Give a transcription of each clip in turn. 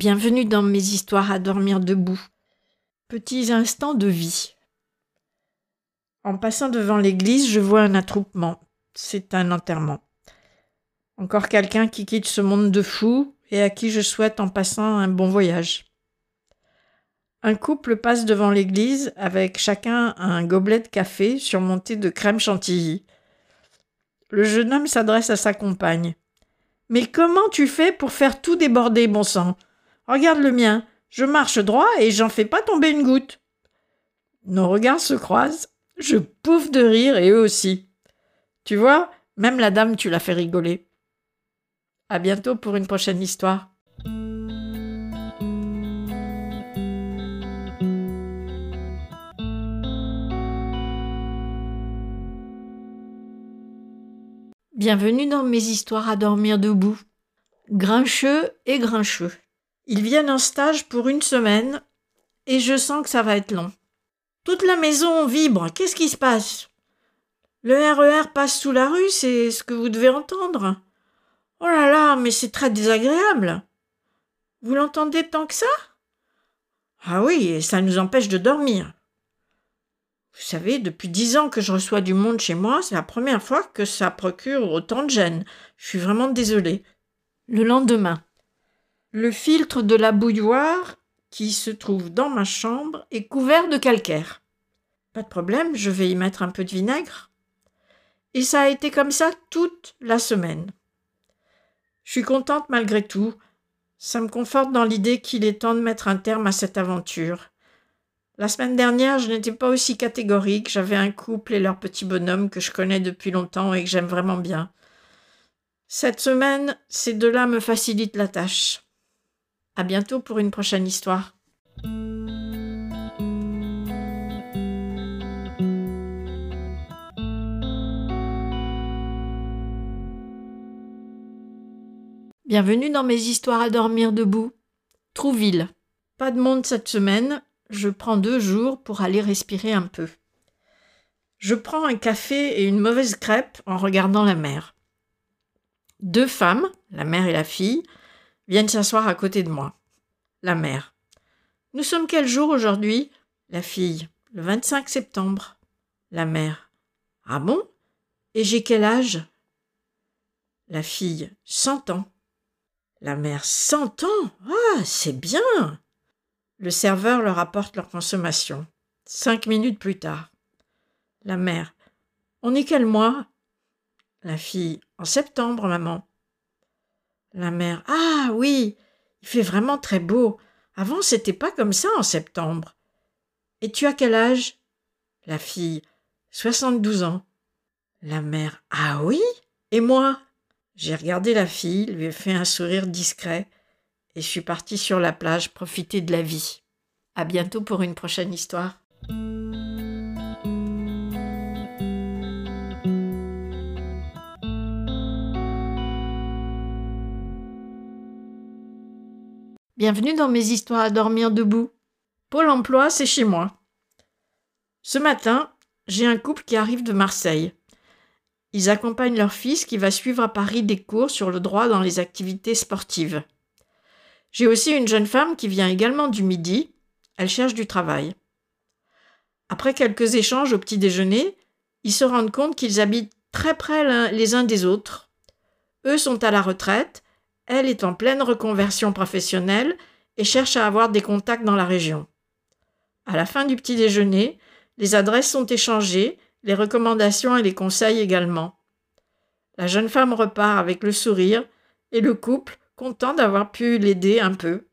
Bienvenue dans mes histoires à dormir debout. Petits instants de vie. En passant devant l'église, je vois un attroupement. C'est un enterrement. Encore quelqu'un qui quitte ce monde de fous et à qui je souhaite en passant un bon voyage. Un couple passe devant l'église avec chacun un gobelet de café surmonté de crème chantilly. Le jeune homme s'adresse à sa compagne. Mais comment tu fais pour faire tout déborder, bon sang? Regarde le mien. Je marche droit et j'en fais pas tomber une goutte. Nos regards se croisent. Je pouffe de rire et eux aussi. Tu vois, même la dame, tu l'as fait rigoler. À bientôt pour une prochaine histoire. Bienvenue dans mes histoires à dormir debout. Grincheux et grincheux. Ils viennent en stage pour une semaine et je sens que ça va être long. Toute la maison vibre. Qu'est-ce qui se passe? Le RER e passe sous la rue, c'est ce que vous devez entendre. Oh là là, mais c'est très désagréable. Vous l'entendez tant que ça? Ah oui, et ça nous empêche de dormir. Vous savez, depuis dix ans que je reçois du monde chez moi, c'est la première fois que ça procure autant de gêne. Je suis vraiment désolée. Le lendemain. Le filtre de la bouilloire, qui se trouve dans ma chambre, est couvert de calcaire. Pas de problème, je vais y mettre un peu de vinaigre. Et ça a été comme ça toute la semaine. Je suis contente malgré tout. Ça me conforte dans l'idée qu'il est temps de mettre un terme à cette aventure. La semaine dernière, je n'étais pas aussi catégorique. J'avais un couple et leur petit bonhomme que je connais depuis longtemps et que j'aime vraiment bien. Cette semaine, ces deux-là me facilitent la tâche. À bientôt pour une prochaine histoire. Bienvenue dans mes histoires à dormir debout. Trouville. Pas de monde cette semaine, je prends deux jours pour aller respirer un peu. Je prends un café et une mauvaise crêpe en regardant la mer. Deux femmes, la mère et la fille, viennent s'asseoir à côté de moi. La mère. Nous sommes quel jour aujourd'hui? La fille. Le 25 septembre. La mère. Ah bon? Et j'ai quel âge? La fille. Cent ans. La mère. Cent ans? Ah, c'est bien le serveur leur apporte leur consommation. Cinq minutes plus tard. La mère. On est quel mois? La fille. En septembre, maman. La mère. Ah oui, il fait vraiment très beau. Avant, c'était pas comme ça en septembre. Et tu as quel âge? La fille. Soixante-douze ans. La mère. Ah oui? Et moi? J'ai regardé la fille, lui ai fait un sourire discret et je suis partie sur la plage profiter de la vie. À bientôt pour une prochaine histoire. Bienvenue dans mes histoires à dormir debout. Pôle emploi, c'est chez moi. Ce matin, j'ai un couple qui arrive de Marseille. Ils accompagnent leur fils qui va suivre à Paris des cours sur le droit dans les activités sportives. J'ai aussi une jeune femme qui vient également du Midi. Elle cherche du travail. Après quelques échanges au petit déjeuner, ils se rendent compte qu'ils habitent très près les uns des autres. Eux sont à la retraite, elle est en pleine reconversion professionnelle et cherche à avoir des contacts dans la région. À la fin du petit déjeuner, les adresses sont échangées, les recommandations et les conseils également. La jeune femme repart avec le sourire et le couple content d'avoir pu l'aider un peu.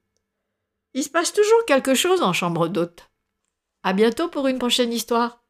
Il se passe toujours quelque chose en chambre d'hôte. À bientôt pour une prochaine histoire.